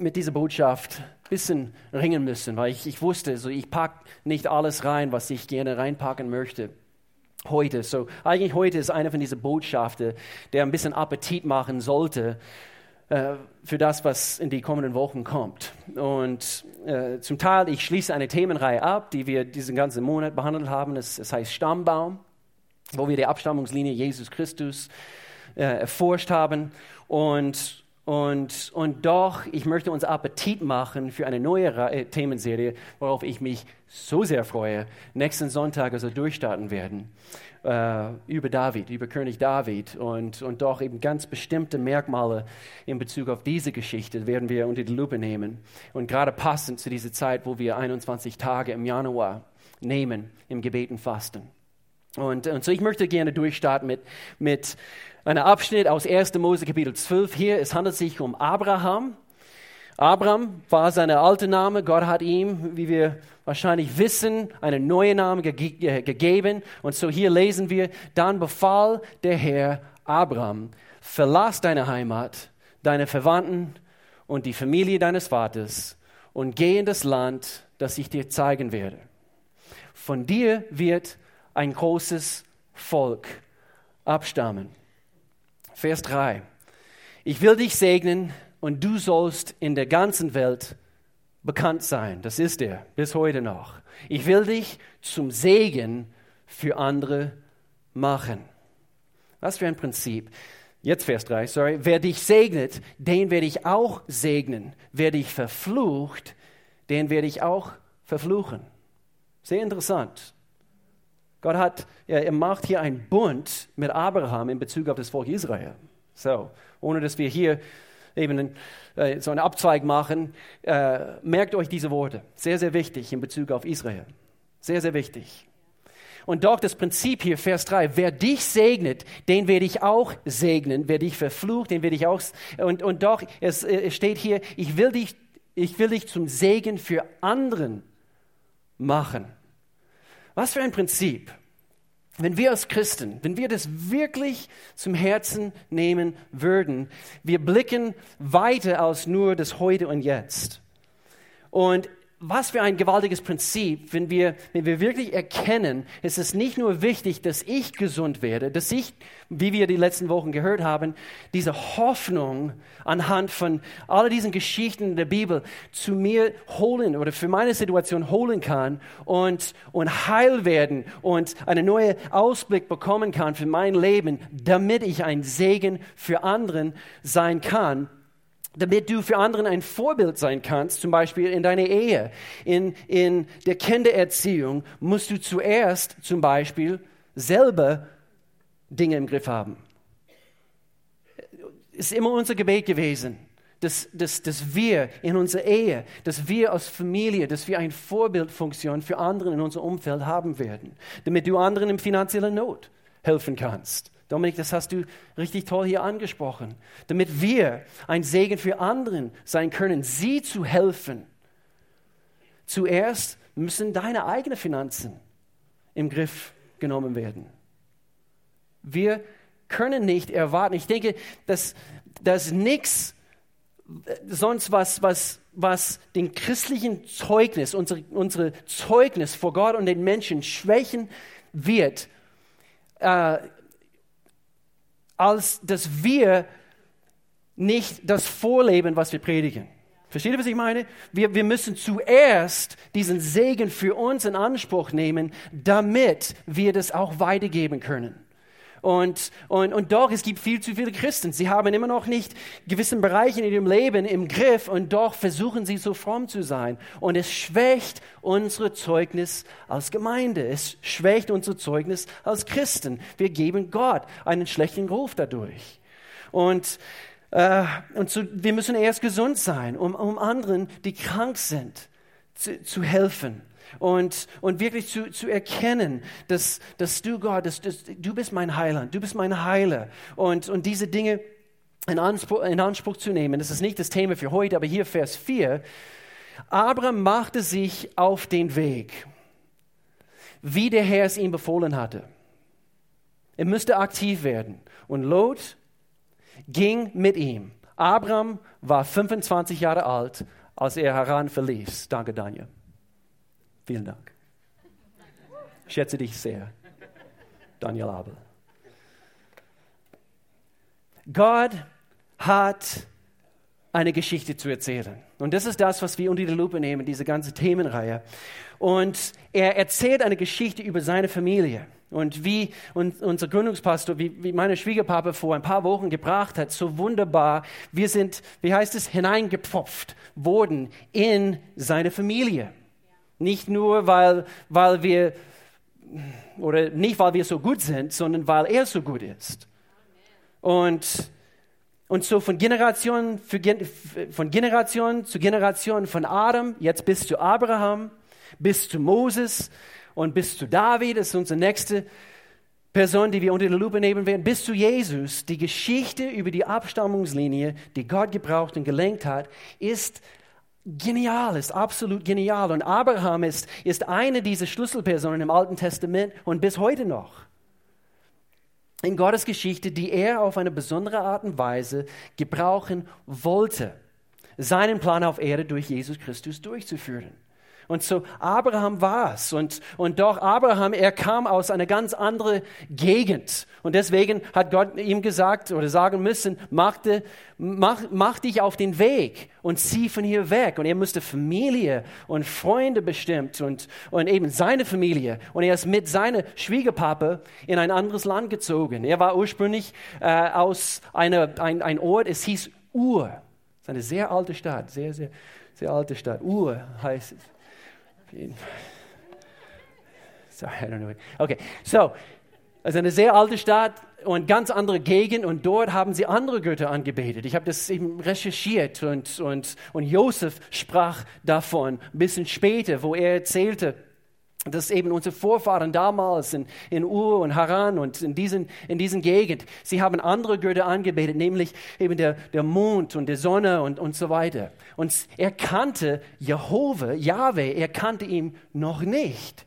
mit dieser Botschaft ein bisschen ringen müssen, weil ich, ich wusste, so ich packe nicht alles rein, was ich gerne reinpacken möchte heute. So, eigentlich heute ist eine von diesen Botschaften, der ein bisschen Appetit machen sollte äh, für das, was in die kommenden Wochen kommt. Und äh, zum Teil, ich schließe eine Themenreihe ab, die wir diesen ganzen Monat behandelt haben. Es, es heißt Stammbaum, wo wir die Abstammungslinie Jesus Christus äh, erforscht haben. Und und, und doch, ich möchte uns Appetit machen für eine neue äh, Themenserie, worauf ich mich so sehr freue, nächsten Sonntag also durchstarten werden, äh, über David, über König David. Und, und doch eben ganz bestimmte Merkmale in Bezug auf diese Geschichte werden wir unter die Lupe nehmen. Und gerade passend zu dieser Zeit, wo wir 21 Tage im Januar nehmen, im Gebeten fasten. Und, und so, ich möchte gerne durchstarten mit, mit ein Abschnitt aus 1. Mose Kapitel 12 hier. Es handelt sich um Abraham. Abraham war sein alter Name. Gott hat ihm, wie wir wahrscheinlich wissen, einen neuen Namen ge ge gegeben. Und so hier lesen wir, dann befahl der Herr Abraham, verlass deine Heimat, deine Verwandten und die Familie deines Vaters und geh in das Land, das ich dir zeigen werde. Von dir wird ein großes Volk abstammen. Vers 3. Ich will dich segnen und du sollst in der ganzen Welt bekannt sein. Das ist er bis heute noch. Ich will dich zum Segen für andere machen. Was für ein Prinzip. Jetzt Vers 3, sorry. Wer dich segnet, den werde ich auch segnen. Wer dich verflucht, den werde ich auch verfluchen. Sehr interessant. Gott hat, er macht hier einen Bund mit Abraham in Bezug auf das Volk Israel. So, ohne dass wir hier eben äh, so einen Abzweig machen, äh, merkt euch diese Worte. Sehr, sehr wichtig in Bezug auf Israel. Sehr, sehr wichtig. Und doch das Prinzip hier, Vers 3, wer dich segnet, den werde ich auch segnen. Wer dich verflucht, den werde ich auch. Und, und doch, es, es steht hier, ich will, dich, ich will dich zum Segen für anderen machen. Was für ein Prinzip. Wenn wir als Christen, wenn wir das wirklich zum Herzen nehmen würden, wir blicken weiter als nur das Heute und Jetzt. Und was für ein gewaltiges Prinzip, wenn wir, wenn wir wirklich erkennen, es ist nicht nur wichtig, dass ich gesund werde, dass ich, wie wir die letzten Wochen gehört haben, diese Hoffnung anhand von all diesen Geschichten der Bibel zu mir holen oder für meine Situation holen kann und, und heil werden und einen neuen Ausblick bekommen kann für mein Leben, damit ich ein Segen für anderen sein kann damit du für anderen ein Vorbild sein kannst, zum Beispiel in deiner Ehe, in, in der Kindererziehung, musst du zuerst zum Beispiel selber Dinge im Griff haben. Ist immer unser Gebet gewesen, dass, dass, dass wir in unserer Ehe, dass wir als Familie, dass wir eine Vorbildfunktion für andere in unserem Umfeld haben werden, damit du anderen in finanzieller Not helfen kannst Dominik, das hast du richtig toll hier angesprochen. Damit wir ein Segen für anderen sein können, sie zu helfen. Zuerst müssen deine eigenen Finanzen im Griff genommen werden. Wir können nicht erwarten. Ich denke, dass, dass nichts sonst was, was, was den christlichen Zeugnis, unsere, unsere Zeugnis vor Gott und den Menschen schwächen wird, äh, als dass wir nicht das vorleben, was wir predigen. Versteht ihr, was ich meine? Wir, wir müssen zuerst diesen Segen für uns in Anspruch nehmen, damit wir das auch weitergeben können. Und, und, und doch, es gibt viel zu viele Christen. Sie haben immer noch nicht gewissen Bereichen in ihrem Leben im Griff und doch versuchen sie so fromm zu sein. Und es schwächt unsere Zeugnis als Gemeinde. Es schwächt unsere Zeugnis als Christen. Wir geben Gott einen schlechten Ruf dadurch. Und, äh, und so, wir müssen erst gesund sein, um, um anderen, die krank sind, zu, zu helfen und, und wirklich zu, zu erkennen, dass, dass du Gott, dass, dass, du bist mein Heiland, du bist mein Heiler und, und diese Dinge in Anspruch, in Anspruch zu nehmen. Das ist nicht das Thema für heute, aber hier Vers 4. Abraham machte sich auf den Weg, wie der Herr es ihm befohlen hatte. Er müsste aktiv werden. Und Lot ging mit ihm. Abraham war 25 Jahre alt, als er Haran verließ. Danke, Daniel. Vielen Dank. Ich schätze dich sehr, Daniel Abel. Gott hat eine Geschichte zu erzählen. Und das ist das, was wir unter die Lupe nehmen, diese ganze Themenreihe. Und er erzählt eine Geschichte über seine Familie. Und wie unser Gründungspastor, wie, wie meine Schwiegerpapa vor ein paar Wochen gebracht hat, so wunderbar, wir sind, wie heißt es, hineingepfropft worden in seine Familie. Nicht nur, weil, weil wir, oder nicht, weil wir so gut sind, sondern weil er so gut ist. Und und so von Generation, für, von Generation zu Generation, von Adam, jetzt bis zu Abraham, bis zu Moses und bis zu David, das ist unsere nächste Person, die wir unter der Lupe nehmen werden, bis zu Jesus, die Geschichte über die Abstammungslinie, die Gott gebraucht und gelenkt hat, ist genial, ist absolut genial. Und Abraham ist, ist eine dieser Schlüsselpersonen im Alten Testament und bis heute noch in Gottes Geschichte, die er auf eine besondere Art und Weise gebrauchen wollte, seinen Plan auf Erde durch Jesus Christus durchzuführen. Und so Abraham war es. Und, und doch Abraham, er kam aus einer ganz anderen Gegend. Und deswegen hat Gott ihm gesagt oder sagen müssen, mach, de, mach, mach dich auf den Weg und zieh von hier weg. Und er musste Familie und Freunde bestimmt und, und eben seine Familie. Und er ist mit seiner Schwiegerpapa in ein anderes Land gezogen. Er war ursprünglich äh, aus einer, ein, ein Ort, es hieß Ur. Das ist eine sehr alte Stadt, sehr, sehr, sehr alte Stadt. Ur heißt es. Sorry, I don't know. Okay, so, also eine sehr alte Stadt und ganz andere Gegend und dort haben sie andere Götter angebetet. Ich habe das eben recherchiert und, und, und Josef sprach davon ein bisschen später, wo er erzählte, dass eben unsere Vorfahren damals in, in Ur und Haran und in diesen, in diesen Gegend, sie haben andere Götter angebetet, nämlich eben der, der Mond und der Sonne und, und so weiter. Und er kannte Jehova, Yahweh, er kannte ihn noch nicht.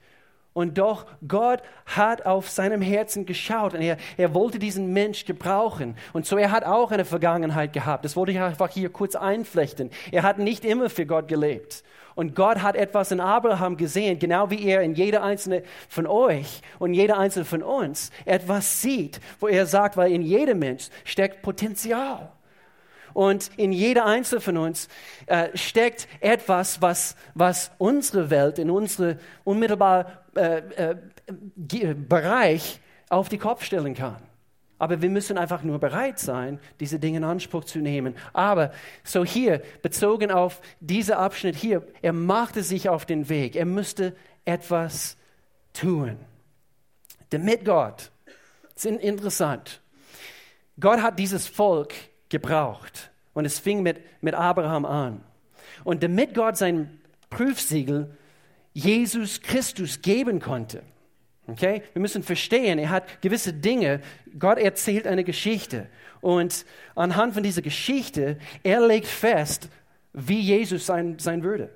Und doch, Gott hat auf seinem Herzen geschaut und er, er wollte diesen Mensch gebrauchen. Und so, er hat auch eine Vergangenheit gehabt. Das wollte ich einfach hier kurz einflechten. Er hat nicht immer für Gott gelebt. Und Gott hat etwas in Abraham gesehen, genau wie er in jeder einzelne von euch und jeder einzelne von uns etwas sieht, wo er sagt, weil in jedem Mensch steckt Potenzial. Und in jeder einzelne von uns äh, steckt etwas, was, was unsere Welt, in unsere unmittelbaren äh, äh, Bereich auf die Kopf stellen kann. Aber wir müssen einfach nur bereit sein, diese Dinge in Anspruch zu nehmen. Aber so hier, bezogen auf diesen Abschnitt hier, er machte sich auf den Weg. Er müsste etwas tun. Damit Gott, das ist interessant, Gott hat dieses Volk gebraucht. Und es fing mit, mit Abraham an. Und damit Gott sein Prüfsiegel Jesus Christus geben konnte, Okay? Wir müssen verstehen, er hat gewisse Dinge, Gott erzählt eine Geschichte. Und anhand von dieser Geschichte, er legt fest, wie Jesus sein, sein würde,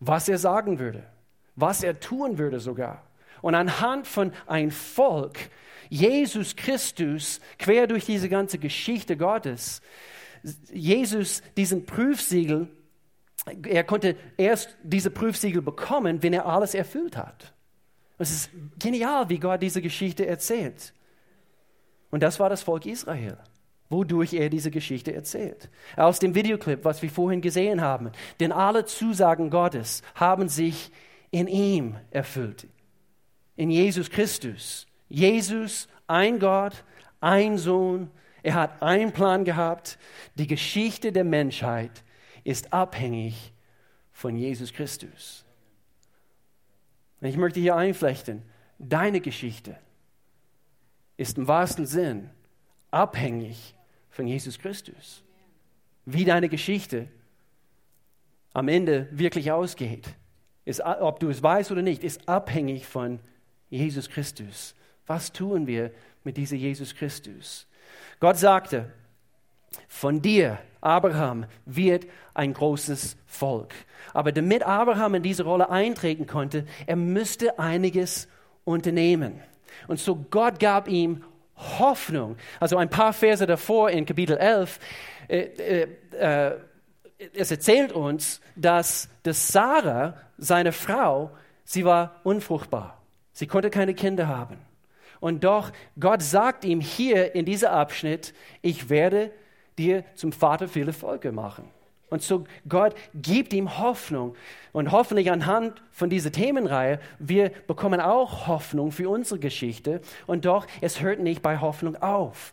was er sagen würde, was er tun würde sogar. Und anhand von ein Volk, Jesus Christus, quer durch diese ganze Geschichte Gottes, Jesus diesen Prüfsiegel, er konnte erst diese Prüfsiegel bekommen, wenn er alles erfüllt hat. Es ist genial, wie Gott diese Geschichte erzählt. Und das war das Volk Israel, wodurch er diese Geschichte erzählt. Aus dem Videoclip, was wir vorhin gesehen haben. Denn alle Zusagen Gottes haben sich in ihm erfüllt. In Jesus Christus. Jesus, ein Gott, ein Sohn. Er hat einen Plan gehabt. Die Geschichte der Menschheit ist abhängig von Jesus Christus. Ich möchte hier einflechten, deine Geschichte ist im wahrsten Sinn abhängig von Jesus Christus. Wie deine Geschichte am Ende wirklich ausgeht, ist, ob du es weißt oder nicht, ist abhängig von Jesus Christus. Was tun wir mit diesem Jesus Christus? Gott sagte, von dir, Abraham, wird ein großes Volk. Aber damit Abraham in diese Rolle eintreten konnte, er müsste einiges unternehmen. Und so Gott gab ihm Hoffnung. Also ein paar Verse davor in Kapitel 11, äh, äh, äh, es erzählt uns, dass, dass Sarah, seine Frau, sie war unfruchtbar. Sie konnte keine Kinder haben. Und doch, Gott sagt ihm hier in diesem Abschnitt, ich werde dir zum Vater viele Volke machen. Und so Gott gibt ihm Hoffnung. Und hoffentlich anhand von dieser Themenreihe, wir bekommen auch Hoffnung für unsere Geschichte. Und doch, es hört nicht bei Hoffnung auf.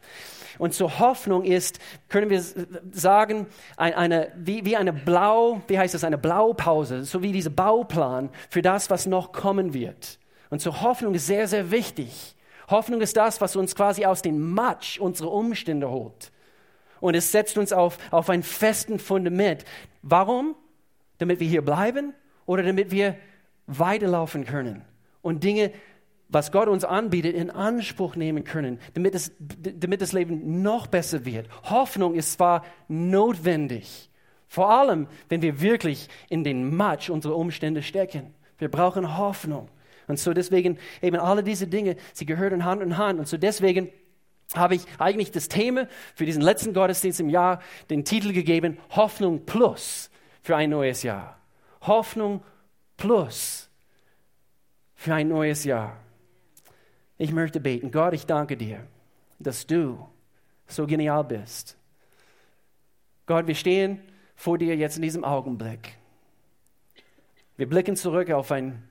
Und so Hoffnung ist, können wir sagen, eine, wie, wie eine Blau, wie heißt das, eine Blaupause, so wie dieser Bauplan für das, was noch kommen wird. Und so Hoffnung ist sehr, sehr wichtig. Hoffnung ist das, was uns quasi aus dem Matsch unserer Umstände holt. Und es setzt uns auf, auf ein festen Fundament. Warum? Damit wir hier bleiben oder damit wir weiterlaufen können und Dinge, was Gott uns anbietet, in Anspruch nehmen können, damit, es, damit das Leben noch besser wird. Hoffnung ist zwar notwendig, vor allem, wenn wir wirklich in den Matsch unserer Umstände stecken. Wir brauchen Hoffnung. Und so deswegen eben alle diese Dinge, sie gehören Hand in Hand. Und so deswegen habe ich eigentlich das Thema für diesen letzten Gottesdienst im Jahr den Titel gegeben, Hoffnung plus für ein neues Jahr. Hoffnung plus für ein neues Jahr. Ich möchte beten. Gott, ich danke dir, dass du so genial bist. Gott, wir stehen vor dir jetzt in diesem Augenblick. Wir blicken zurück auf ein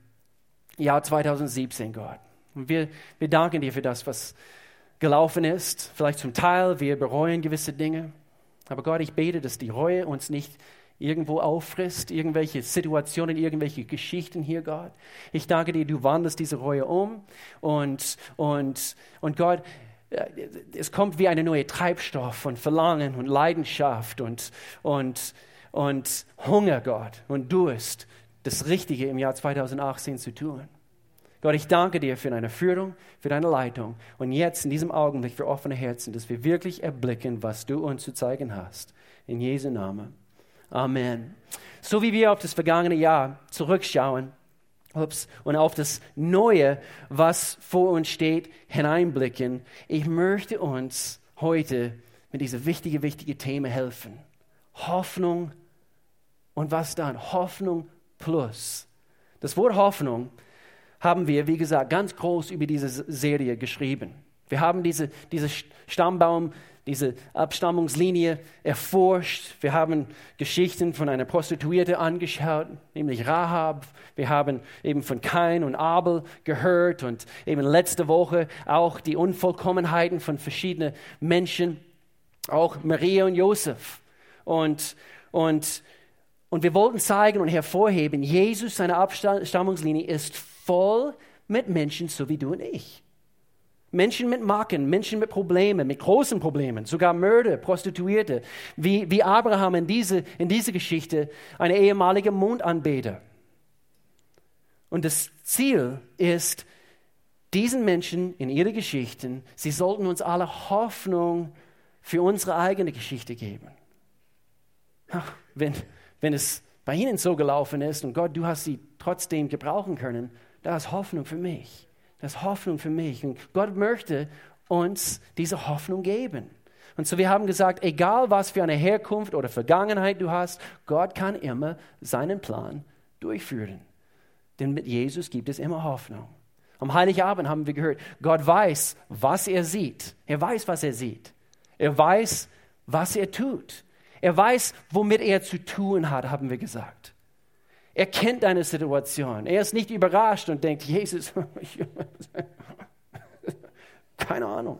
Jahr 2017, Gott. Und wir, wir danken dir für das, was gelaufen ist. Vielleicht zum Teil, wir bereuen gewisse Dinge. Aber Gott, ich bete, dass die Reue uns nicht irgendwo auffrisst, irgendwelche Situationen, irgendwelche Geschichten hier, Gott. Ich danke dir, du wandelst diese Reue um und, und, und Gott, äh, es kommt wie eine neue Treibstoff von Verlangen und Leidenschaft und, und, und Hunger, Gott, und Durst das Richtige im Jahr 2018 zu tun. Gott, ich danke dir für deine Führung, für deine Leitung und jetzt in diesem Augenblick für offene Herzen, dass wir wirklich erblicken, was du uns zu zeigen hast. In Jesu Namen. Amen. So wie wir auf das vergangene Jahr zurückschauen ups, und auf das Neue, was vor uns steht, hineinblicken, ich möchte uns heute mit diesem wichtigen, wichtigen Thema helfen. Hoffnung und was dann? Hoffnung plus. Das Wort Hoffnung haben wir, wie gesagt, ganz groß über diese Serie geschrieben. Wir haben diese, diese Stammbaum, diese Abstammungslinie erforscht. Wir haben Geschichten von einer Prostituierte angeschaut, nämlich Rahab. Wir haben eben von Kain und Abel gehört und eben letzte Woche auch die Unvollkommenheiten von verschiedenen Menschen, auch Maria und Josef. Und, und und wir wollten zeigen und hervorheben, Jesus, seine Abstammungslinie ist voll mit Menschen so wie du und ich. Menschen mit Macken, Menschen mit Problemen, mit großen Problemen, sogar Mörder, Prostituierte, wie, wie Abraham in diese, in diese Geschichte, eine ehemalige Mondanbeter. Und das Ziel ist, diesen Menschen in ihre Geschichten, sie sollten uns alle Hoffnung für unsere eigene Geschichte geben. Ach, wenn, wenn es bei ihnen so gelaufen ist und Gott, du hast sie trotzdem gebrauchen können, da ist Hoffnung für mich. Das ist Hoffnung für mich. Und Gott möchte uns diese Hoffnung geben. Und so wir haben gesagt, egal was für eine Herkunft oder Vergangenheit du hast, Gott kann immer seinen Plan durchführen. Denn mit Jesus gibt es immer Hoffnung. Am Heiligabend haben wir gehört, Gott weiß, was er sieht. Er weiß, was er sieht. Er weiß, was er tut. Er weiß, womit er zu tun hat, haben wir gesagt. Er kennt deine Situation. Er ist nicht überrascht und denkt, Jesus, keine Ahnung.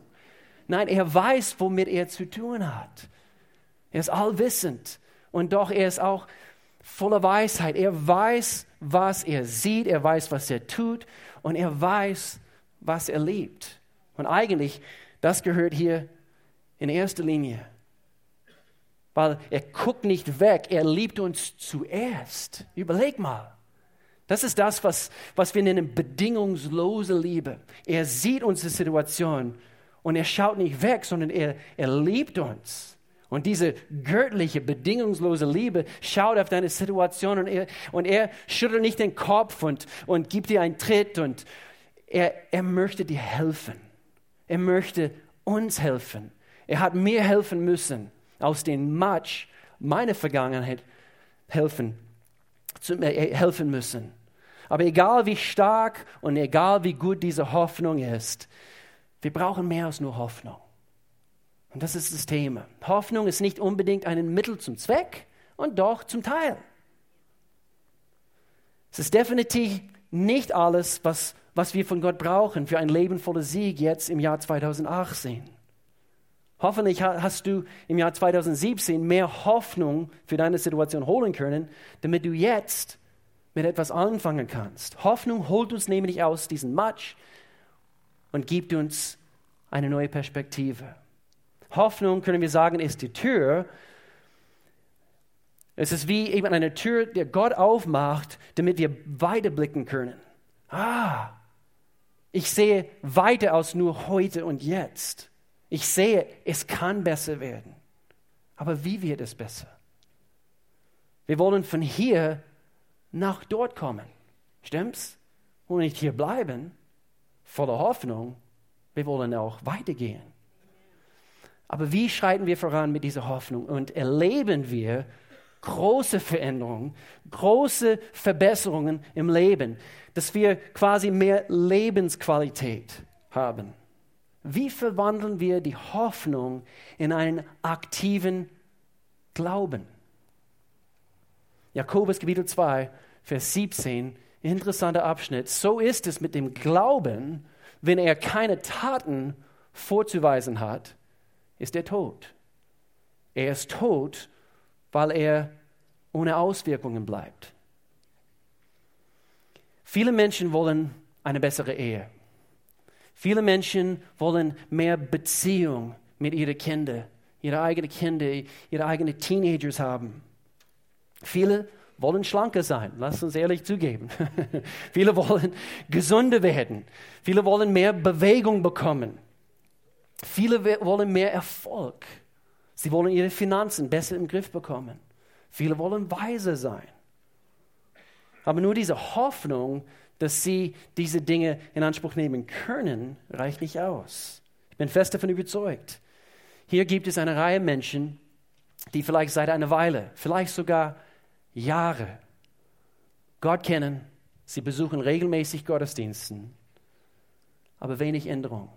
Nein, er weiß, womit er zu tun hat. Er ist allwissend und doch er ist auch voller Weisheit. Er weiß, was er sieht, er weiß, was er tut und er weiß, was er liebt. Und eigentlich, das gehört hier in erster Linie weil er guckt nicht weg, er liebt uns zuerst. Überleg mal. Das ist das, was, was wir nennen bedingungslose Liebe. Er sieht unsere Situation und er schaut nicht weg, sondern er, er liebt uns. Und diese göttliche, bedingungslose Liebe schaut auf deine Situation und er, und er schüttelt nicht den Kopf und, und gibt dir einen Tritt und er, er möchte dir helfen. Er möchte uns helfen. Er hat mir helfen müssen, aus dem Matsch meiner Vergangenheit helfen, äh, helfen müssen. Aber egal wie stark und egal wie gut diese Hoffnung ist, wir brauchen mehr als nur Hoffnung. Und das ist das Thema. Hoffnung ist nicht unbedingt ein Mittel zum Zweck und doch zum Teil. Es ist definitiv nicht alles, was, was wir von Gott brauchen für ein Leben voller Sieg jetzt im Jahr 2018. Hoffentlich hast du im Jahr 2017 mehr Hoffnung für deine Situation holen können, damit du jetzt mit etwas anfangen kannst. Hoffnung holt uns nämlich aus diesem Matsch und gibt uns eine neue Perspektive. Hoffnung, können wir sagen, ist die Tür, es ist wie eben eine Tür, die Gott aufmacht, damit wir weiterblicken können. Ah, ich sehe weiter als nur heute und jetzt. Ich sehe, es kann besser werden. Aber wie wird es besser? Wir wollen von hier nach dort kommen. Stimmt's? Und nicht hier bleiben, voller Hoffnung. Wir wollen auch weitergehen. Aber wie schreiten wir voran mit dieser Hoffnung und erleben wir große Veränderungen, große Verbesserungen im Leben, dass wir quasi mehr Lebensqualität haben. Wie verwandeln wir die Hoffnung in einen aktiven Glauben? Jakobus Kapitel 2, Vers 17, interessanter Abschnitt. So ist es mit dem Glauben, wenn er keine Taten vorzuweisen hat, ist er tot. Er ist tot, weil er ohne Auswirkungen bleibt. Viele Menschen wollen eine bessere Ehe. Viele Menschen wollen mehr Beziehung mit ihren Kindern, ihre eigenen Kinder, ihre eigenen Teenagers haben. Viele wollen schlanker sein, lass uns ehrlich zugeben. Viele wollen gesunder werden. Viele wollen mehr Bewegung bekommen. Viele wollen mehr Erfolg. Sie wollen ihre Finanzen besser im Griff bekommen. Viele wollen weise sein. Aber nur diese Hoffnung, dass sie diese Dinge in Anspruch nehmen können, reicht nicht aus. Ich bin fest davon überzeugt. Hier gibt es eine Reihe Menschen, die vielleicht seit einer Weile, vielleicht sogar Jahre Gott kennen. Sie besuchen regelmäßig Gottesdiensten, aber wenig Änderung.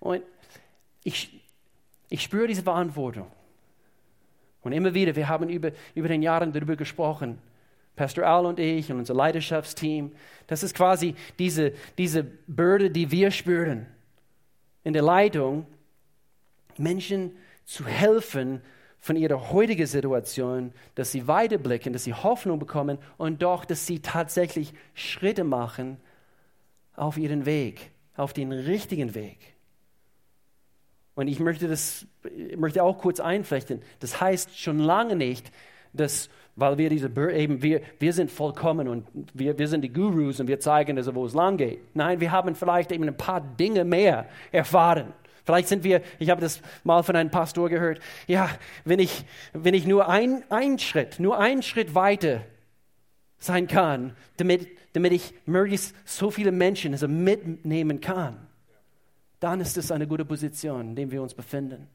Und ich, ich spüre diese Verantwortung. Und immer wieder, wir haben über, über den Jahren darüber gesprochen, Pastor Al und ich und unser Leidenschaftsteam. Das ist quasi diese, diese Bürde, die wir spüren in der Leitung, Menschen zu helfen von ihrer heutigen Situation, dass sie weiterblicken, dass sie Hoffnung bekommen und doch, dass sie tatsächlich Schritte machen auf ihren Weg, auf den richtigen Weg. Und ich möchte das möchte auch kurz einflechten. Das heißt schon lange nicht, dass, weil wir diese, eben, wir, wir sind vollkommen und wir, wir sind die Gurus und wir zeigen, also, wo es lang geht. Nein, wir haben vielleicht eben ein paar Dinge mehr erfahren. Vielleicht sind wir, ich habe das mal von einem Pastor gehört, ja, wenn ich, wenn ich nur ein, ein Schritt, nur einen Schritt weiter sein kann, damit, damit ich möglichst so viele Menschen also mitnehmen kann dann ist es eine gute Position, in der wir uns befinden.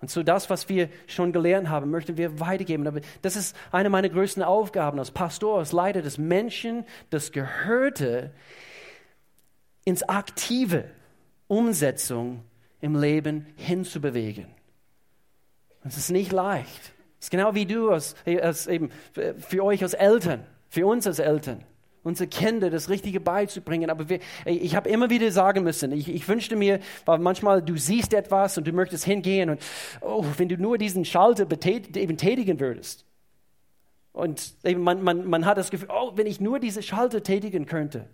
Und so das, was wir schon gelernt haben, möchten wir weitergeben. Das ist eine meiner größten Aufgaben als Pastor, als Leiter des Menschen, das Gehörte ins aktive Umsetzung im Leben hinzubewegen. Es ist nicht leicht. Es ist genau wie du als, als eben für euch als Eltern, für uns als Eltern unsere Kinder das Richtige beizubringen. Aber wir, ich habe immer wieder sagen müssen, ich, ich, wünschte mir, weil manchmal du siehst etwas und du möchtest hingehen und oh, wenn du nur diesen Schalter eben tätigen würdest. Und eben man, man, man hat das Gefühl, oh, wenn ich nur diese Schalter tätigen könnte.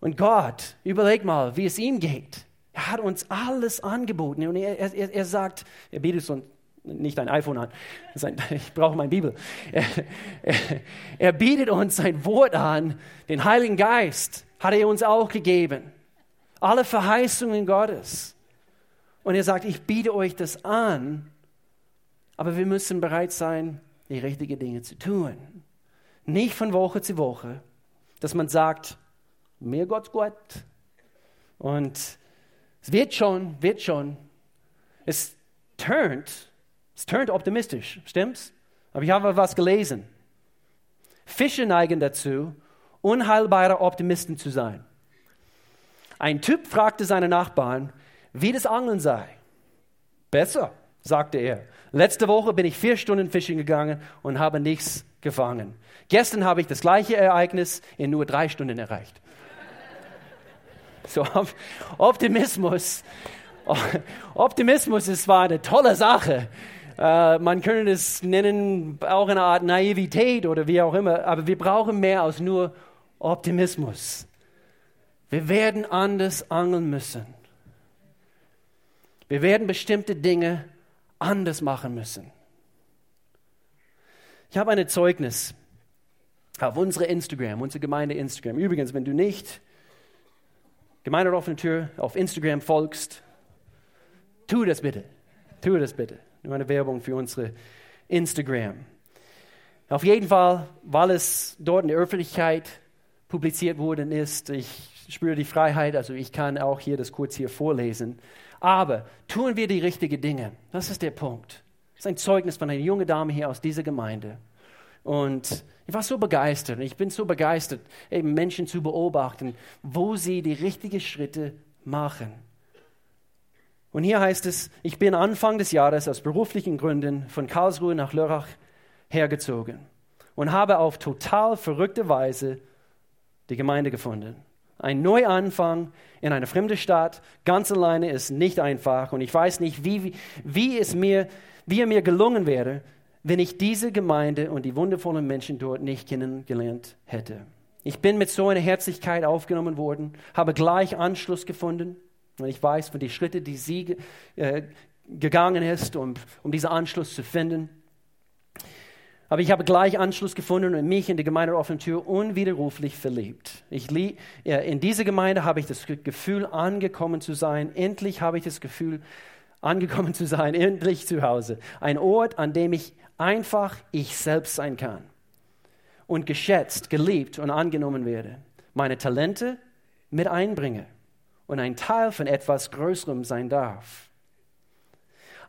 Und Gott, überleg mal, wie es ihm geht. Er hat uns alles angeboten und er, er, er sagt, er bietet uns nicht ein iPhone an. Ich brauche meine Bibel. Er, er, er, bietet uns sein Wort an. Den Heiligen Geist hat er uns auch gegeben. Alle Verheißungen Gottes. Und er sagt, ich biete euch das an, aber wir müssen bereit sein, die richtigen Dinge zu tun. Nicht von Woche zu Woche, dass man sagt, mir Gott's gut. Und es wird schon, wird schon. Es turnt, es turnt optimistisch, stimmt's? Aber ich habe was gelesen. Fische neigen dazu, unheilbare Optimisten zu sein. Ein Typ fragte seine Nachbarn, wie das Angeln sei. Besser, sagte er. Letzte Woche bin ich vier Stunden fischen gegangen und habe nichts gefangen. Gestern habe ich das gleiche Ereignis in nur drei Stunden erreicht. So, Optimismus. Optimismus ist zwar eine tolle Sache. Äh, man könnte es nennen, auch eine Art Naivität oder wie auch immer, aber wir brauchen mehr als nur Optimismus. Wir werden anders angeln müssen. Wir werden bestimmte Dinge anders machen müssen. Ich habe ein Zeugnis auf unsere Instagram, unsere Gemeinde Instagram. Übrigens, wenn du nicht Gemeinde offene Tür auf Instagram folgst, tu das bitte. Tu das bitte. Nur eine Werbung für unsere Instagram. Auf jeden Fall, weil es dort in der Öffentlichkeit publiziert worden ist, ich spüre die Freiheit, also ich kann auch hier das kurz hier vorlesen. Aber tun wir die richtigen Dinge. Das ist der Punkt. Das ist ein Zeugnis von einer jungen Dame hier aus dieser Gemeinde. Und ich war so begeistert. Ich bin so begeistert, eben Menschen zu beobachten, wo sie die richtigen Schritte machen. Und hier heißt es, ich bin Anfang des Jahres aus beruflichen Gründen von Karlsruhe nach Lörrach hergezogen und habe auf total verrückte Weise die Gemeinde gefunden. Ein Neuanfang in eine fremde Stadt, ganz alleine, ist nicht einfach. Und ich weiß nicht, wie, wie, es mir, wie mir gelungen wäre, wenn ich diese Gemeinde und die wundervollen Menschen dort nicht kennengelernt hätte. Ich bin mit so einer Herzlichkeit aufgenommen worden, habe gleich Anschluss gefunden. Und ich weiß von den Schritten, die sie äh, gegangen ist, um, um diesen Anschluss zu finden. Aber ich habe gleich Anschluss gefunden und mich in die Gemeinde offene Tür unwiderruflich verliebt. Ich, in dieser Gemeinde habe ich das Gefühl, angekommen zu sein. Endlich habe ich das Gefühl, angekommen zu sein, endlich zu Hause. Ein Ort, an dem ich einfach ich selbst sein kann und geschätzt, geliebt und angenommen werde. Meine Talente mit einbringe und ein Teil von etwas Größerem sein darf.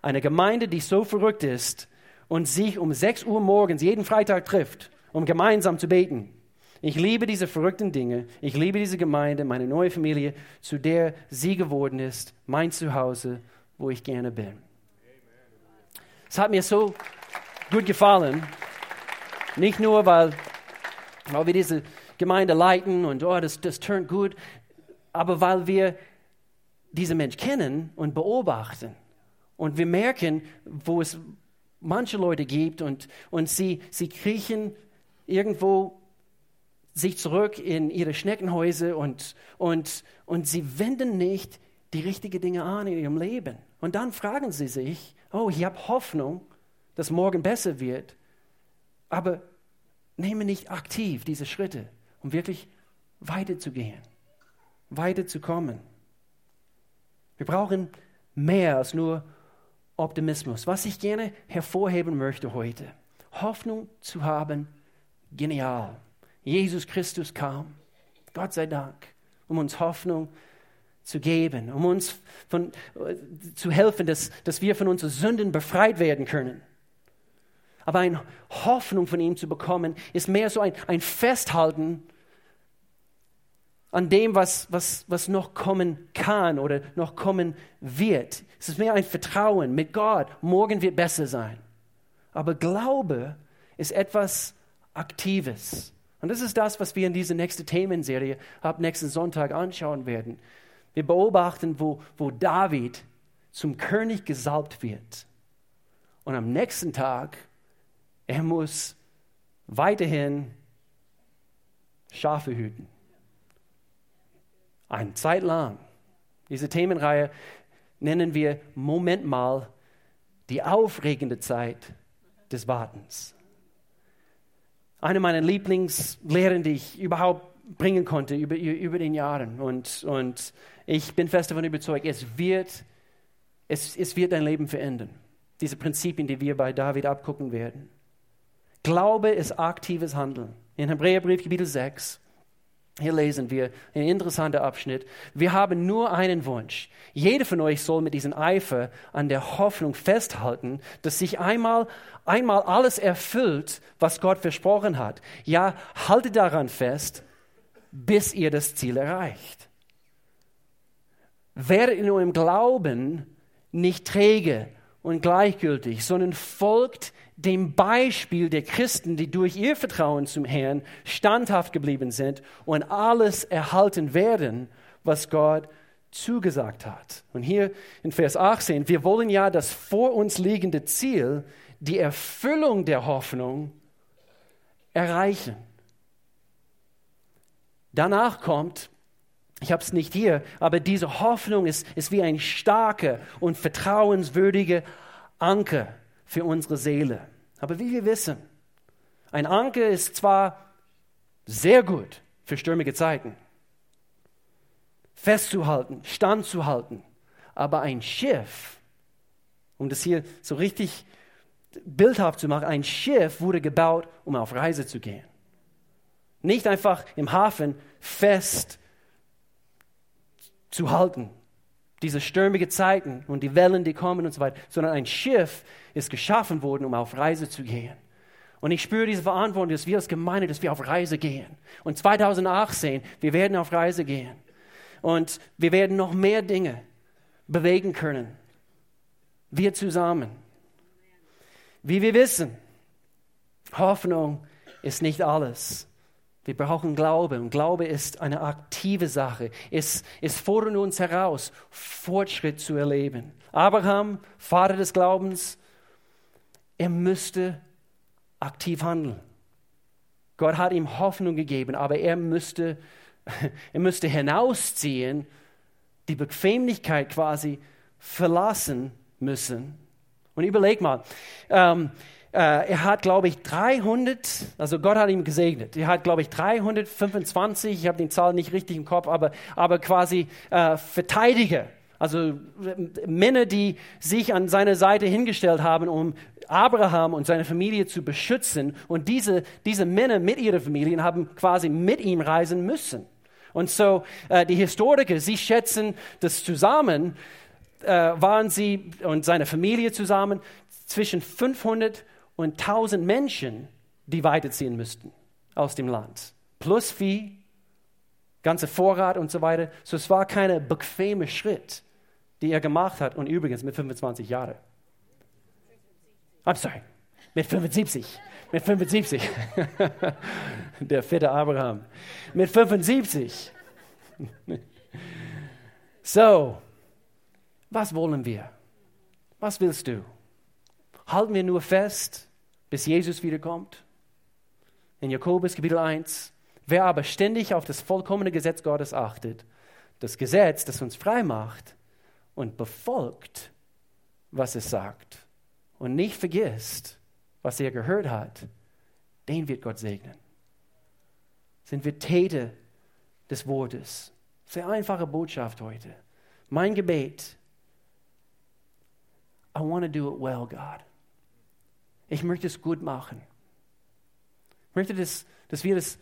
Eine Gemeinde, die so verrückt ist, und sich um 6 Uhr morgens jeden Freitag trifft, um gemeinsam zu beten. Ich liebe diese verrückten Dinge. Ich liebe diese Gemeinde, meine neue Familie, zu der sie geworden ist, mein Zuhause, wo ich gerne bin. Es hat mir so gut gefallen. Nicht nur, weil, weil wir diese Gemeinde leiten und oh, das, das turnt gut, aber weil wir diesen Mensch kennen und beobachten. Und wir merken, wo es, manche Leute gibt und, und sie, sie kriechen irgendwo sich zurück in ihre Schneckenhäuser und, und, und sie wenden nicht die richtigen Dinge an in ihrem Leben. Und dann fragen sie sich, oh, ich habe Hoffnung, dass morgen besser wird, aber nehme nicht aktiv diese Schritte, um wirklich weiterzugehen, weiterzukommen. Wir brauchen mehr als nur Optimismus. Was ich gerne hervorheben möchte heute, Hoffnung zu haben, genial. Jesus Christus kam, Gott sei Dank, um uns Hoffnung zu geben, um uns von, äh, zu helfen, dass, dass wir von unseren Sünden befreit werden können. Aber eine Hoffnung von ihm zu bekommen, ist mehr so ein, ein Festhalten an dem, was, was, was noch kommen kann oder noch kommen wird. Es ist mehr ein Vertrauen mit Gott. Morgen wird besser sein. Aber Glaube ist etwas Aktives. Und das ist das, was wir in dieser nächsten Themenserie ab nächsten Sonntag anschauen werden. Wir beobachten, wo, wo David zum König gesalbt wird. Und am nächsten Tag, er muss weiterhin Schafe hüten. Eine Zeit lang. Diese Themenreihe nennen wir Moment mal die aufregende Zeit des Wartens. Eine meiner Lieblingslehren, die ich überhaupt bringen konnte über, über den Jahren. Und, und ich bin fest davon überzeugt, es wird, es, es wird dein Leben verändern. Diese Prinzipien, die wir bei David abgucken werden. Glaube ist aktives Handeln. In Hebräerbrief Kapitel 6 Hier lesen wir ein interessanter Abschnitt. Wir haben nur einen Wunsch. Jeder von euch soll mit diesem Eifer an der Hoffnung festhalten, dass sich einmal, einmal alles erfüllt, was Gott versprochen hat. Ja, haltet daran fest, bis ihr das Ziel erreicht. Werdet in eurem Glauben nicht träge und gleichgültig, sondern folgt dem Beispiel der Christen, die durch ihr Vertrauen zum Herrn standhaft geblieben sind und alles erhalten werden, was Gott zugesagt hat. Und hier in Vers 18, wir wollen ja das vor uns liegende Ziel, die Erfüllung der Hoffnung, erreichen. Danach kommt, ich habe es nicht hier, aber diese Hoffnung ist, ist wie ein starker und vertrauenswürdiger Anker für unsere Seele. Aber wie wir wissen, ein Anker ist zwar sehr gut für stürmige Zeiten, festzuhalten, standzuhalten, aber ein Schiff, um das hier so richtig bildhaft zu machen, ein Schiff wurde gebaut, um auf Reise zu gehen. Nicht einfach im Hafen fest zu halten, diese stürmige Zeiten und die Wellen, die kommen und so weiter, sondern ein Schiff ist geschaffen worden, um auf Reise zu gehen. Und ich spüre diese Verantwortung, dass wir als Gemeinde, dass wir auf Reise gehen. Und 2018, wir werden auf Reise gehen. Und wir werden noch mehr Dinge bewegen können. Wir zusammen. Wie wir wissen, Hoffnung ist nicht alles. Wir brauchen Glaube und Glaube ist eine aktive Sache. Es, es fordert uns heraus, Fortschritt zu erleben. Abraham, Vater des Glaubens, er müsste aktiv handeln. Gott hat ihm Hoffnung gegeben, aber er müsste, er müsste hinausziehen, die Bequemlichkeit quasi verlassen müssen. Und überleg mal, ähm, äh, er hat, glaube ich, 300, also Gott hat ihn gesegnet. Er hat, glaube ich, 325, ich habe die Zahl nicht richtig im Kopf, aber, aber quasi äh, Verteidiger. Also äh, Männer, die sich an seine Seite hingestellt haben, um Abraham und seine Familie zu beschützen. Und diese, diese Männer mit ihren Familien haben quasi mit ihm reisen müssen. Und so äh, die Historiker, sie schätzen das zusammen, äh, waren sie und seine Familie zusammen zwischen 500 und tausend Menschen, die weiterziehen müssten aus dem Land. Plus Vieh, ganze Vorrat und so weiter. So es war kein bequemer Schritt, den er gemacht hat. Und übrigens mit 25 Jahren. I'm sorry, mit 75. Mit 75. Der fette Abraham. Mit 75. So, was wollen wir? Was willst du? Halten wir nur fest, bis Jesus wiederkommt? In Jakobus Kapitel 1. Wer aber ständig auf das vollkommene Gesetz Gottes achtet, das Gesetz, das uns frei macht und befolgt, was es sagt und nicht vergisst, was er gehört hat, den wird Gott segnen. Sind wir Täter des Wortes? Sehr einfache Botschaft heute. Mein Gebet. I want to do it well, God. Ich möchte es gut machen. Ich möchte, das, dass wir das,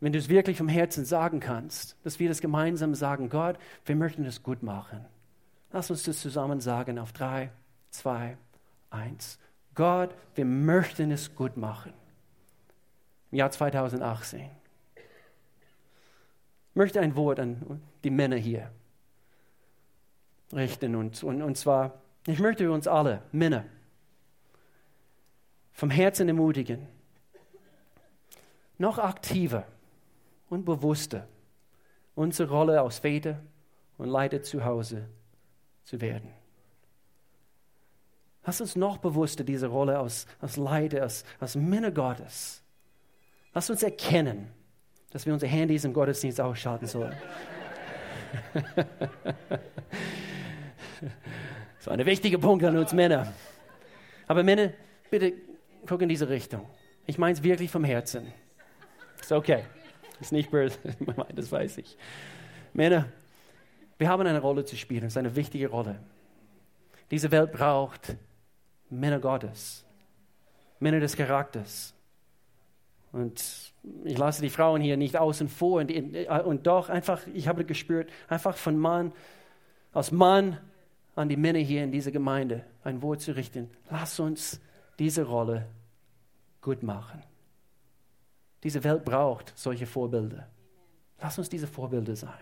wenn du es wirklich vom Herzen sagen kannst, dass wir das gemeinsam sagen, Gott, wir möchten es gut machen. Lass uns das zusammen sagen auf drei, zwei, eins. Gott, wir möchten es gut machen. Im Jahr 2018. Ich möchte ein Wort an die Männer hier richten. Und, und, und zwar, ich möchte uns alle, Männer, vom Herzen ermutigen, noch aktiver und bewusster unsere Rolle als Väter und Leiter zu Hause zu werden. Lass uns noch bewusster diese Rolle als, als Leiter, als, als Männer Gottes. Lass uns erkennen, dass wir unsere Handys im Gottesdienst ausschalten sollen. so ein wichtiger Punkt an uns Männer. Aber Männer, bitte guck in diese Richtung. Ich meine es wirklich vom Herzen. Ist okay. Ist nicht böse, das weiß ich. Männer, wir haben eine Rolle zu spielen. Es ist eine wichtige Rolle. Diese Welt braucht Männer Gottes, Männer des Charakters. Und ich lasse die Frauen hier nicht außen vor. Und, und doch einfach, ich habe gespürt, einfach von Mann, aus Mann an die Männer hier in dieser Gemeinde ein Wort zu richten. Lass uns diese Rolle gut machen. Diese Welt braucht solche Vorbilder. Lass uns diese Vorbilder sein.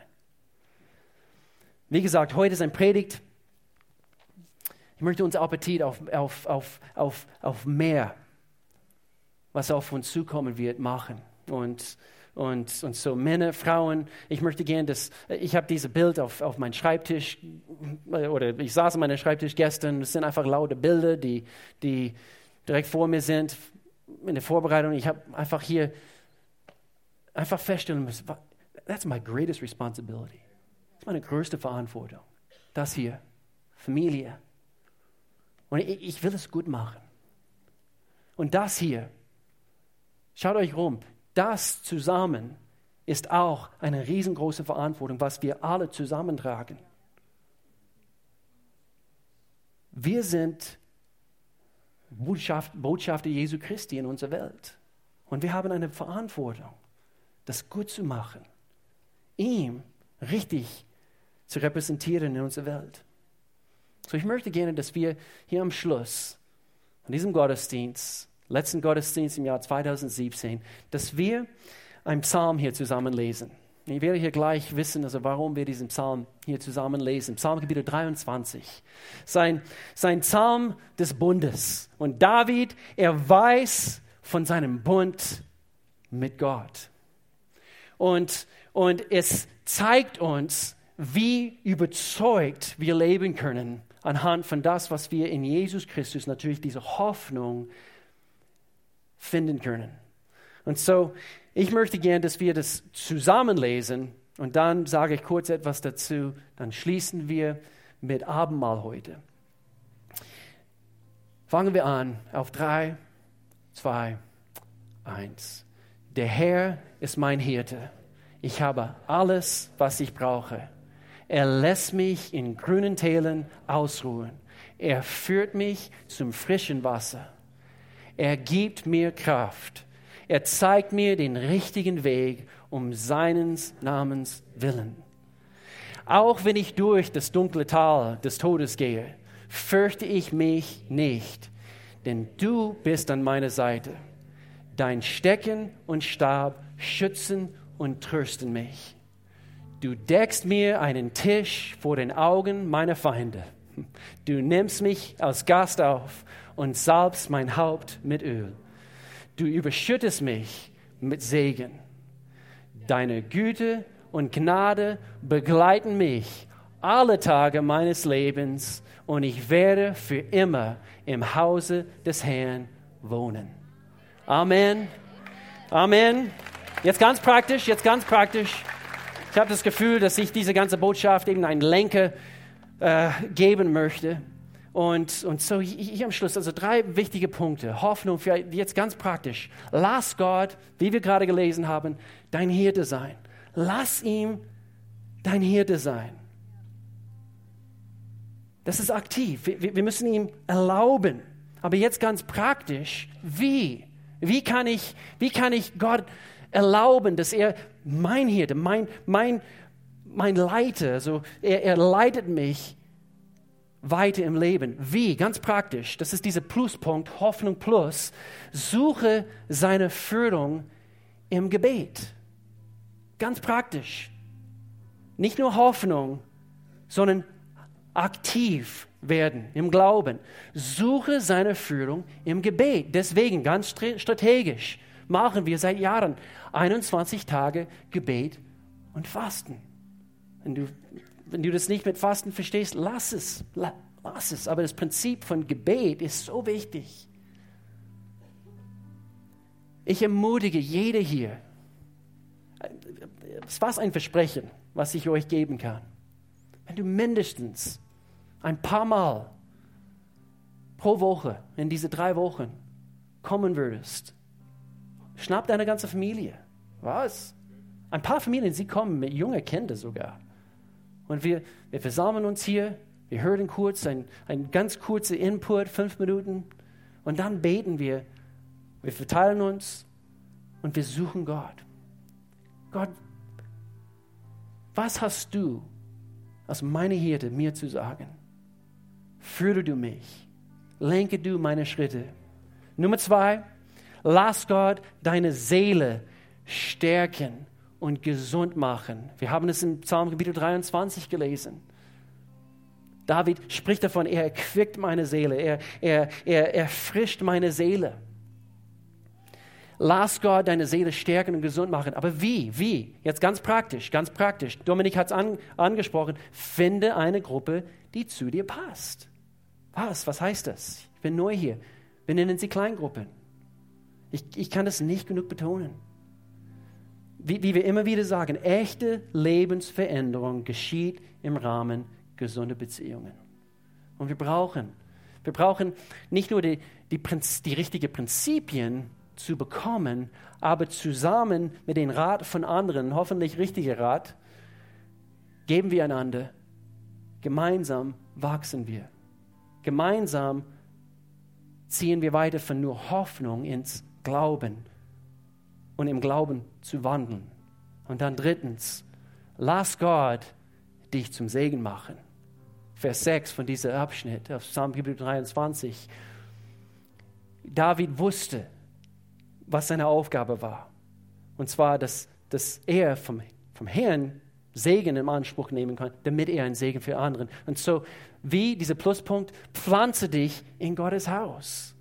Wie gesagt, heute ist ein Predigt. Ich möchte uns Appetit auf, auf, auf, auf, auf mehr, was auf uns zukommen wird, machen. Und, und, und so Männer, Frauen, ich möchte gerne, dass, ich habe dieses Bild auf, auf meinem Schreibtisch, oder ich saß an meinem Schreibtisch gestern, es sind einfach laute Bilder, die, die direkt vor mir sind, in der Vorbereitung. Ich habe einfach hier einfach feststellen müssen, that's my greatest responsibility. Das ist meine größte Verantwortung. Das hier, Familie. Und ich, ich will es gut machen. Und das hier, schaut euch rum, das zusammen ist auch eine riesengroße Verantwortung, was wir alle zusammentragen. Wir sind Botschaft, Botschafter Jesu Christi in unserer Welt. Und wir haben eine Verantwortung, das gut zu machen, ihm richtig zu repräsentieren in unserer Welt. So, ich möchte gerne, dass wir hier am Schluss an diesem Gottesdienst, letzten Gottesdienst im Jahr 2017, dass wir einen Psalm hier zusammen lesen. Ich werde hier gleich wissen, also warum wir diesen Psalm hier zusammen lesen. Psalmkapitel 23. Sein, sein Psalm des Bundes. Und David, er weiß von seinem Bund mit Gott. Und, und es zeigt uns, wie überzeugt wir leben können anhand von das, was wir in Jesus Christus natürlich diese Hoffnung finden können. Und so, ich möchte gern, dass wir das zusammenlesen und dann sage ich kurz etwas dazu. Dann schließen wir mit Abendmahl heute. Fangen wir an auf drei, zwei, eins. Der Herr ist mein Hirte. Ich habe alles, was ich brauche. Er lässt mich in grünen Tälern ausruhen. Er führt mich zum frischen Wasser. Er gibt mir Kraft. Er zeigt mir den richtigen Weg um seines Namens willen. Auch wenn ich durch das dunkle Tal des Todes gehe, fürchte ich mich nicht, denn du bist an meiner Seite. Dein Stecken und Stab schützen und trösten mich. Du deckst mir einen Tisch vor den Augen meiner Feinde. Du nimmst mich als Gast auf und salbst mein Haupt mit Öl. Du überschüttest mich mit Segen. Deine Güte und Gnade begleiten mich alle Tage meines Lebens und ich werde für immer im Hause des Herrn wohnen. Amen. Amen. Jetzt ganz praktisch, jetzt ganz praktisch. Ich habe das Gefühl, dass ich diese ganze Botschaft eben einen Lenker äh, geben möchte. Und, und so hier am Schluss, also drei wichtige Punkte. Hoffnung für jetzt ganz praktisch. Lass Gott, wie wir gerade gelesen haben, dein Hirte sein. Lass ihm dein Hirte sein. Das ist aktiv. Wir, wir müssen ihm erlauben. Aber jetzt ganz praktisch, wie? Wie kann ich, wie kann ich Gott erlauben, dass er mein Hirte, mein, mein, mein Leiter, also er, er leitet mich weiter im Leben. Wie? Ganz praktisch. Das ist dieser Pluspunkt, Hoffnung plus. Suche seine Führung im Gebet. Ganz praktisch. Nicht nur Hoffnung, sondern aktiv werden im Glauben. Suche seine Führung im Gebet. Deswegen ganz strategisch machen wir seit Jahren 21 Tage Gebet und Fasten. Wenn du wenn du das nicht mit Fasten verstehst, lass es. Lass es. Aber das Prinzip von Gebet ist so wichtig. Ich ermutige jede hier. Es war ein Versprechen, was ich euch geben kann. Wenn du mindestens ein paar Mal pro Woche in diese drei Wochen kommen würdest, schnapp deine ganze Familie. Was? Ein paar Familien, sie kommen mit jungen Kindern sogar. Und wir, wir versammeln uns hier, wir hören kurz, ein, ein ganz kurzer Input, fünf Minuten, und dann beten wir. Wir verteilen uns und wir suchen Gott. Gott, was hast du als meine Hirte mir zu sagen? Führe du mich, lenke du meine Schritte. Nummer zwei, lass Gott deine Seele stärken und gesund machen. Wir haben es im Psalm Kapitel 23 gelesen. David spricht davon, er erquickt meine Seele, er, er, er erfrischt meine Seele. Lass Gott deine Seele stärken und gesund machen. Aber wie? Wie? Jetzt ganz praktisch, ganz praktisch. Dominik hat es an, angesprochen. Finde eine Gruppe, die zu dir passt. Was? Was heißt das? Ich bin neu hier. Wir nennen sie Kleingruppen. Ich, ich kann das nicht genug betonen. Wie, wie wir immer wieder sagen, echte Lebensveränderung geschieht im Rahmen gesunder Beziehungen. Und wir brauchen, wir brauchen nicht nur die, die, die richtigen Prinzipien, zu bekommen, aber zusammen mit dem Rat von anderen, hoffentlich richtiger Rat, geben wir einander. Gemeinsam wachsen wir. Gemeinsam ziehen wir weiter von nur Hoffnung ins Glauben und im Glauben zu wandeln. Und dann drittens, lass Gott dich zum Segen machen. Vers 6 von diesem Abschnitt auf Psalm 23. David wusste, was seine Aufgabe war. Und zwar, dass, dass er vom, vom Herrn Segen in Anspruch nehmen kann, damit er ein Segen für anderen. Und so, wie dieser Pluspunkt, pflanze dich in Gottes Haus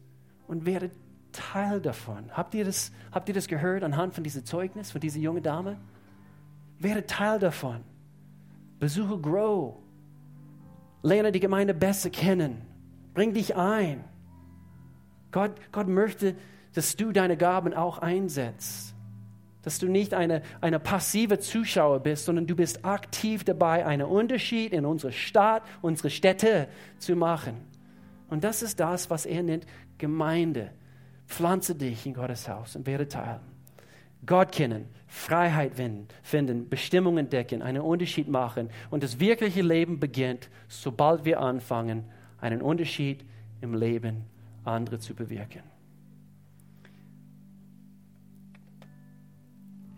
und werde Teil davon. Habt ihr das, habt ihr das gehört anhand von diesem Zeugnis, von dieser jungen Dame? Werde Teil davon. Besuche Grow. Lerne die Gemeinde besser kennen. Bring dich ein. Gott, Gott möchte, dass du deine Gaben auch einsetzt. Dass du nicht eine, eine passive Zuschauer bist, sondern du bist aktiv dabei, einen Unterschied in unserer Stadt, unsere Städte zu machen. Und das ist das, was er nennt Gemeinde. Pflanze dich in Gottes Haus und werde Teil. Gott kennen, Freiheit finden, Bestimmungen entdecken, einen Unterschied machen. Und das wirkliche Leben beginnt, sobald wir anfangen, einen Unterschied im Leben andere zu bewirken.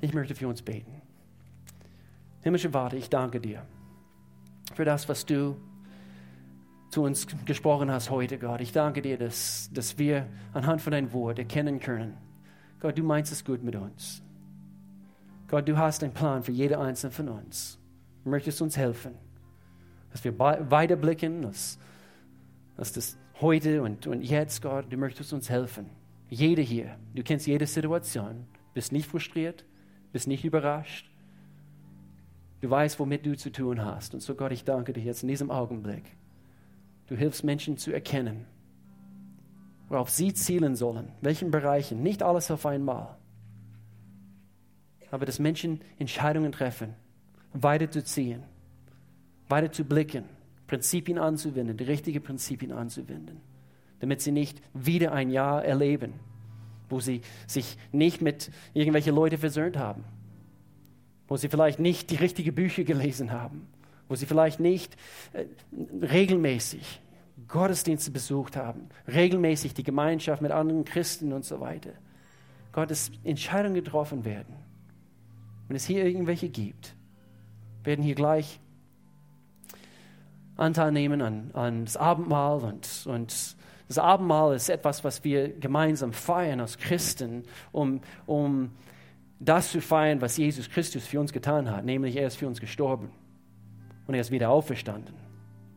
Ich möchte für uns beten. Himmlische Vater, ich danke dir für das, was du zu uns gesprochen hast heute, Gott. Ich danke dir, dass, dass wir anhand von deinem Wort erkennen können. Gott, du meinst es gut mit uns. Gott, du hast einen Plan für jede einzelne von uns. Du möchtest uns helfen, dass wir weiterblicken, dass, dass das heute und, und jetzt, Gott, du möchtest uns helfen. Jede hier, du kennst jede Situation, bist nicht frustriert, bist nicht überrascht. Du weißt, womit du zu tun hast. Und so Gott, ich danke dir jetzt in diesem Augenblick. Du hilfst Menschen zu erkennen, worauf sie zielen sollen, welchen Bereichen, nicht alles auf einmal. Aber dass Menschen Entscheidungen treffen, weiterzuziehen, weiter zu blicken, Prinzipien anzuwenden, die richtigen Prinzipien anzuwenden, damit sie nicht wieder ein Jahr erleben, wo sie sich nicht mit irgendwelchen Leuten versöhnt haben, wo sie vielleicht nicht die richtigen Bücher gelesen haben, wo sie vielleicht nicht äh, regelmäßig Gottesdienste besucht haben, regelmäßig die Gemeinschaft mit anderen Christen und so weiter. Gottes Entscheidungen getroffen werden. Wenn es hier irgendwelche gibt, werden hier gleich Anteil nehmen an, an das Abendmahl und, und das Abendmahl ist etwas, was wir gemeinsam feiern als Christen, um, um das zu feiern, was Jesus Christus für uns getan hat, nämlich er ist für uns gestorben und er ist wieder auferstanden.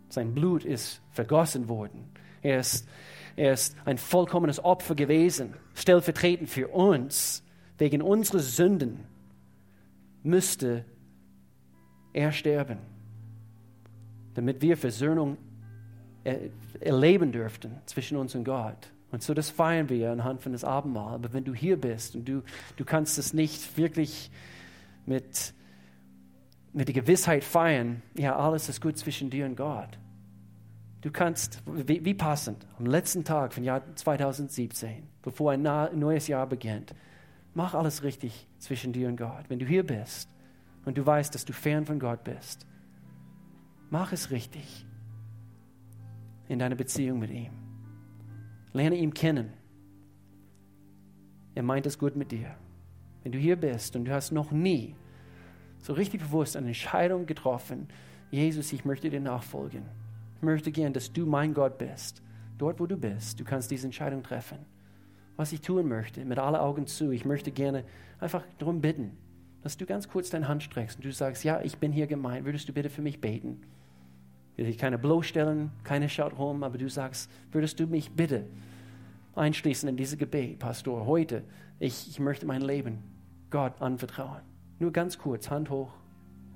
Sein Blut ist vergossen worden. Er ist, er ist ein vollkommenes Opfer gewesen, stellvertretend für uns. Wegen unserer Sünden müsste er sterben, damit wir Versöhnung erleben dürften zwischen uns und Gott. Und so das feiern wir anhand von das Abendmahl. Aber wenn du hier bist und du, du kannst es nicht wirklich mit, mit der Gewissheit feiern, ja, alles ist gut zwischen dir und Gott. Du kannst, wie, wie passend, am letzten Tag von Jahr 2017, bevor ein neues Jahr beginnt, mach alles richtig zwischen dir und Gott. Wenn du hier bist und du weißt, dass du fern von Gott bist, mach es richtig in deiner Beziehung mit ihm. Lerne ihn kennen. Er meint es gut mit dir. wenn du hier bist und du hast noch nie so richtig bewusst eine Entscheidung getroffen, Jesus, ich möchte dir nachfolgen. Ich möchte gern, dass du mein Gott bist. Dort, wo du bist, du kannst diese Entscheidung treffen. Was ich tun möchte, mit allen Augen zu, ich möchte gerne einfach darum bitten, dass du ganz kurz deine Hand streckst und du sagst, ja, ich bin hier gemeint, würdest du bitte für mich beten? Will ich keine bloßstellen, keine schaut rum, aber du sagst, würdest du mich bitte einschließen in dieses Gebet, Pastor, heute, ich, ich möchte mein Leben Gott anvertrauen. Nur ganz kurz, Hand hoch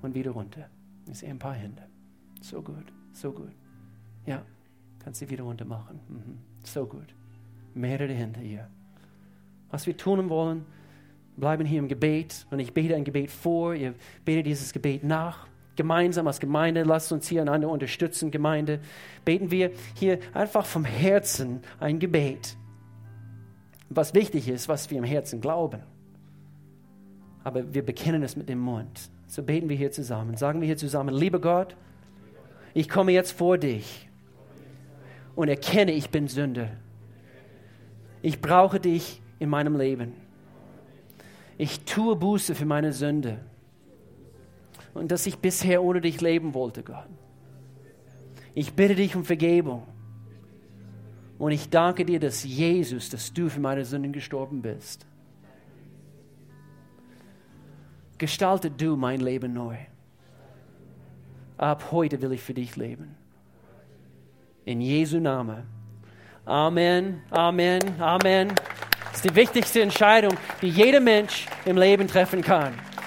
und wieder runter. Ich sehe ein paar Hände. So gut, so gut. Ja, kannst du wieder runter machen. Mhm. So gut. Mehrere Hände hier. Was wir tun wollen, bleiben hier im Gebet und ich bete ein Gebet vor, ihr betet dieses Gebet nach. Gemeinsam als Gemeinde, lasst uns hier einander unterstützen, Gemeinde. Beten wir hier einfach vom Herzen ein Gebet. Was wichtig ist, was wir im Herzen glauben. Aber wir bekennen es mit dem Mund. So beten wir hier zusammen. Sagen wir hier zusammen, lieber Gott, ich komme jetzt vor dich und erkenne, ich bin Sünder. Ich brauche dich in meinem Leben. Ich tue Buße für meine Sünde. Und dass ich bisher ohne dich leben wollte, Gott. Ich bitte dich um Vergebung. Und ich danke dir, dass Jesus, dass du für meine Sünden gestorben bist. Gestalte du mein Leben neu. Ab heute will ich für dich leben. In Jesu Namen. Amen, Amen, Amen. Das ist die wichtigste Entscheidung, die jeder Mensch im Leben treffen kann.